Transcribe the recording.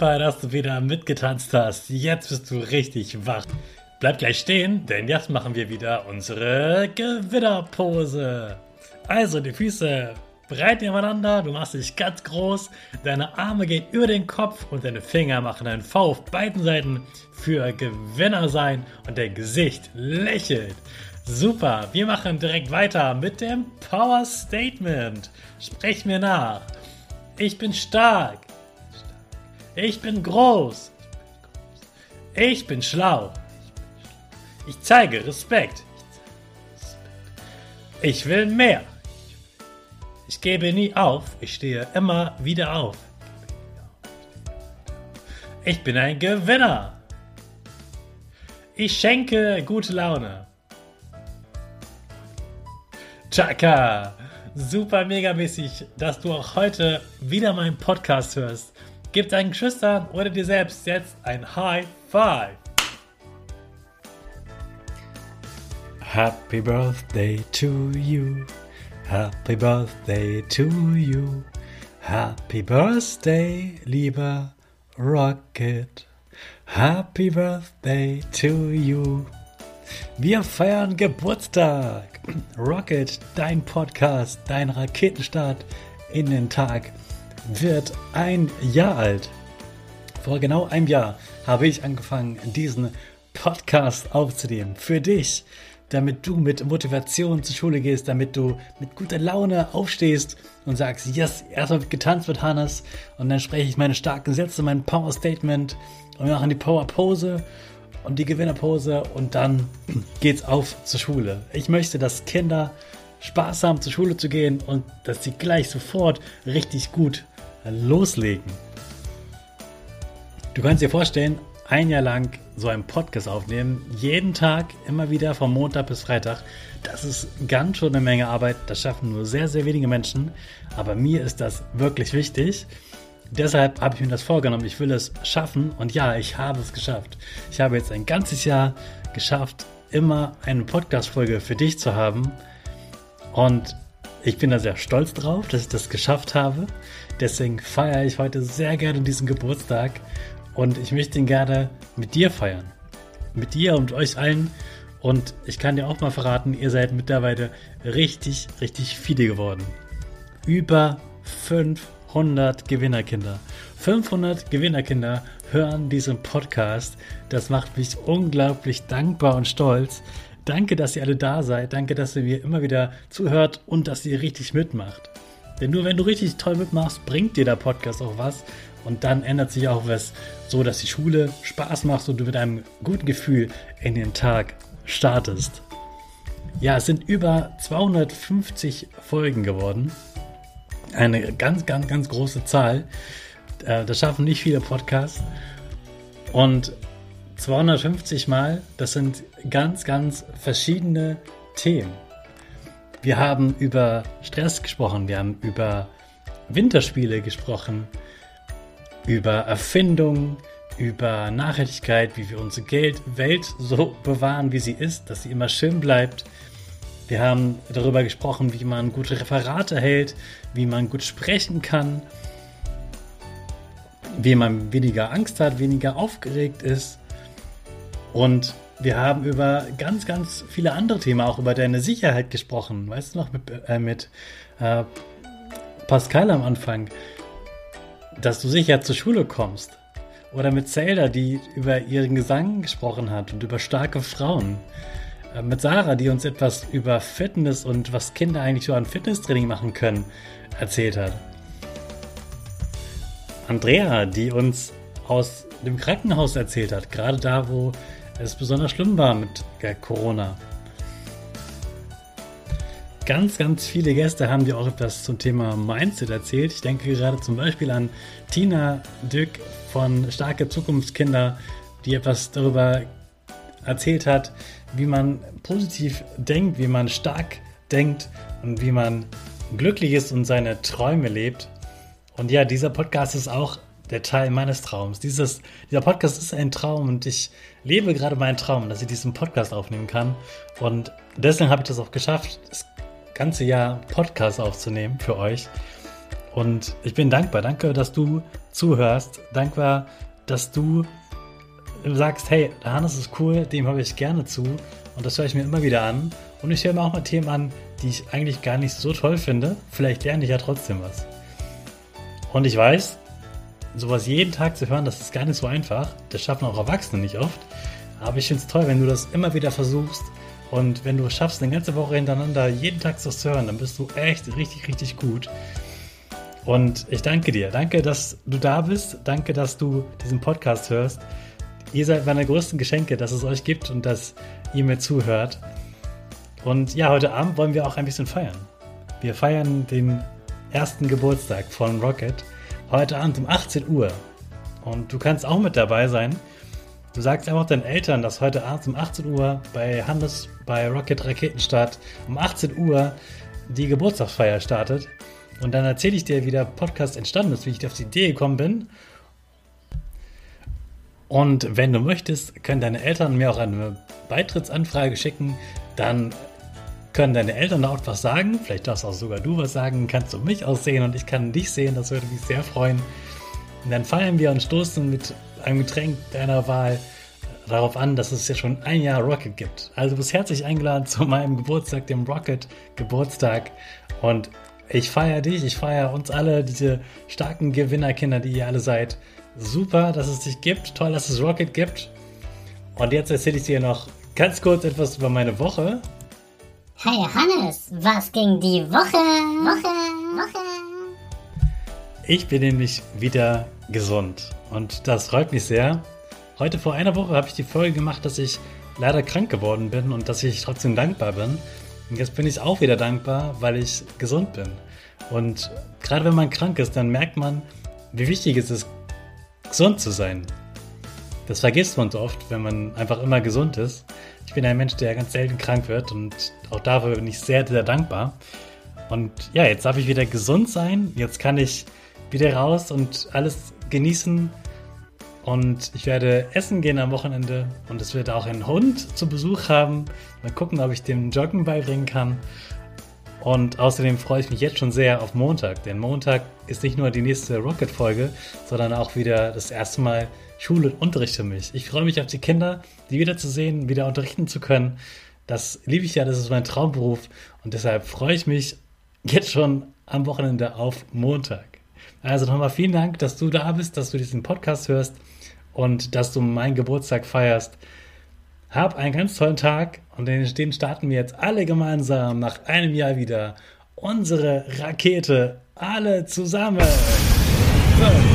Super, dass du wieder mitgetanzt hast. Jetzt bist du richtig wach. Bleib gleich stehen, denn jetzt machen wir wieder unsere Gewinnerpose. Also die Füße breit nebeneinander, du machst dich ganz groß, deine Arme gehen über den Kopf und deine Finger machen einen V auf beiden Seiten für Gewinner sein und dein Gesicht lächelt. Super, wir machen direkt weiter mit dem Power Statement. Sprech mir nach. Ich bin stark. Ich bin groß. Ich bin schlau. Ich zeige Respekt. Ich will mehr. Ich gebe nie auf. Ich stehe immer wieder auf. Ich bin ein Gewinner. Ich schenke gute Laune. Chaka! Super megamäßig, dass du auch heute wieder meinen Podcast hörst. Gib deinen Geschwistern oder dir selbst jetzt ein High Five. Happy Birthday to you. Happy Birthday to you. Happy Birthday, lieber Rocket. Happy Birthday to you. Wir feiern Geburtstag. Rocket, dein Podcast, dein Raketenstart in den Tag wird ein Jahr alt. Vor genau einem Jahr habe ich angefangen, diesen Podcast aufzunehmen. Für dich, damit du mit Motivation zur Schule gehst, damit du mit guter Laune aufstehst und sagst, yes, erstmal wird getanzt mit Hannes und dann spreche ich meine starken Sätze, mein Power Statement und wir machen die Power Pose und die Gewinnerpose und dann geht's auf zur Schule. Ich möchte, dass Kinder Spaß haben, zur Schule zu gehen und dass sie gleich sofort richtig gut loslegen. Du kannst dir vorstellen, ein Jahr lang so einen Podcast aufnehmen, jeden Tag, immer wieder von Montag bis Freitag. Das ist ganz schön eine Menge Arbeit. Das schaffen nur sehr, sehr wenige Menschen. Aber mir ist das wirklich wichtig. Deshalb habe ich mir das vorgenommen. Ich will es schaffen. Und ja, ich habe es geschafft. Ich habe jetzt ein ganzes Jahr geschafft, immer eine Podcast-Folge für dich zu haben. Und ich bin da sehr stolz drauf, dass ich das geschafft habe. Deswegen feiere ich heute sehr gerne diesen Geburtstag und ich möchte ihn gerne mit dir feiern. Mit dir und euch allen. Und ich kann dir auch mal verraten, ihr seid mittlerweile richtig, richtig viele geworden. Über 500 Gewinnerkinder. 500 Gewinnerkinder hören diesen Podcast. Das macht mich unglaublich dankbar und stolz. Danke, dass ihr alle da seid. Danke, dass ihr mir immer wieder zuhört und dass ihr richtig mitmacht. Denn nur wenn du richtig toll mitmachst, bringt dir der Podcast auch was. Und dann ändert sich auch was, so dass die Schule Spaß macht und du mit einem guten Gefühl in den Tag startest. Ja, es sind über 250 Folgen geworden. Eine ganz, ganz, ganz große Zahl. Äh, das schaffen nicht viele Podcasts. Und 250 Mal, das sind ganz, ganz verschiedene Themen. Wir haben über Stress gesprochen, wir haben über Winterspiele gesprochen, über Erfindung, über Nachhaltigkeit, wie wir unsere Geld Welt so bewahren, wie sie ist, dass sie immer schön bleibt. Wir haben darüber gesprochen, wie man gute Referate hält, wie man gut sprechen kann. wie man weniger Angst hat, weniger aufgeregt ist. Und wir haben über ganz, ganz viele andere Themen, auch über deine Sicherheit gesprochen. Weißt du noch, mit, äh, mit äh, Pascal am Anfang, dass du sicher zur Schule kommst. Oder mit Zelda, die über ihren Gesang gesprochen hat und über starke Frauen. Äh, mit Sarah, die uns etwas über Fitness und was Kinder eigentlich so an Fitnesstraining machen können, erzählt hat. Andrea, die uns aus dem Krankenhaus erzählt hat, gerade da, wo es besonders schlimm war mit Corona. Ganz, ganz viele Gäste haben dir auch etwas zum Thema Mindset erzählt. Ich denke gerade zum Beispiel an Tina Dück von Starke Zukunftskinder, die etwas darüber erzählt hat, wie man positiv denkt, wie man stark denkt und wie man glücklich ist und seine Träume lebt. Und ja, dieser Podcast ist auch der Teil meines Traums. Dieses, dieser Podcast ist ein Traum und ich lebe gerade meinen Traum, dass ich diesen Podcast aufnehmen kann. Und deswegen habe ich das auch geschafft, das ganze Jahr Podcast aufzunehmen für euch. Und ich bin dankbar. Danke, dass du zuhörst. Dankbar, dass du sagst, hey, der Hannes ist cool, dem habe ich gerne zu. Und das höre ich mir immer wieder an. Und ich höre mir auch mal Themen an, die ich eigentlich gar nicht so toll finde. Vielleicht lerne ich ja trotzdem was. Und ich weiß, sowas jeden Tag zu hören, das ist gar nicht so einfach. Das schaffen auch Erwachsene nicht oft. Aber ich finde es toll, wenn du das immer wieder versuchst. Und wenn du es schaffst, eine ganze Woche hintereinander jeden Tag das zu hören, dann bist du echt richtig, richtig gut. Und ich danke dir. Danke, dass du da bist. Danke, dass du diesen Podcast hörst. Ihr seid meine größten Geschenke, dass es euch gibt und dass ihr mir zuhört. Und ja, heute Abend wollen wir auch ein bisschen feiern. Wir feiern den ersten Geburtstag von Rocket heute Abend um 18 Uhr. Und du kannst auch mit dabei sein. Du sagst einfach deinen Eltern, dass heute Abend um 18 Uhr bei Hannes bei Rocket Raketenstart um 18 Uhr die Geburtstagsfeier startet. Und dann erzähle ich dir, wie der Podcast entstanden ist, wie ich auf die Idee gekommen bin. Und wenn du möchtest, können deine Eltern mir auch eine Beitrittsanfrage schicken. Dann können deine Eltern da auch was sagen. Vielleicht darfst auch sogar du was sagen. Kannst du mich aussehen und ich kann dich sehen. Das würde mich sehr freuen. Und dann feiern wir und stoßen mit einem Getränk deiner Wahl darauf an, dass es ja schon ein Jahr Rocket gibt. Also bist herzlich eingeladen zu meinem Geburtstag, dem Rocket Geburtstag. Und ich feiere dich, ich feiere uns alle, diese starken Gewinnerkinder, die ihr alle seid. Super, dass es dich gibt. Toll, dass es Rocket gibt. Und jetzt erzähle ich dir noch ganz kurz etwas über meine Woche. Hey Hannes, was ging die Woche? Woche, Woche. Ich bin nämlich wieder gesund und das freut mich sehr. Heute vor einer Woche habe ich die Folge gemacht, dass ich leider krank geworden bin und dass ich trotzdem dankbar bin. Und jetzt bin ich auch wieder dankbar, weil ich gesund bin. Und gerade wenn man krank ist, dann merkt man, wie wichtig es ist, gesund zu sein. Das vergisst man so oft, wenn man einfach immer gesund ist. Ich bin ein Mensch, der ganz selten krank wird und auch dafür bin ich sehr, sehr dankbar. Und ja, jetzt darf ich wieder gesund sein. Jetzt kann ich wieder raus und alles genießen. Und ich werde essen gehen am Wochenende und es wird auch einen Hund zu Besuch haben. Mal gucken, ob ich dem Joggen beibringen kann. Und außerdem freue ich mich jetzt schon sehr auf Montag, denn Montag ist nicht nur die nächste Rocket-Folge, sondern auch wieder das erste Mal Schule und Unterricht für mich. Ich freue mich auf die Kinder, die wiederzusehen, wieder unterrichten zu können. Das liebe ich ja, das ist mein Traumberuf und deshalb freue ich mich jetzt schon am Wochenende auf Montag. Also nochmal vielen Dank, dass du da bist, dass du diesen Podcast hörst und dass du meinen Geburtstag feierst. Hab einen ganz tollen Tag und den starten wir jetzt alle gemeinsam nach einem Jahr wieder unsere Rakete alle zusammen. So.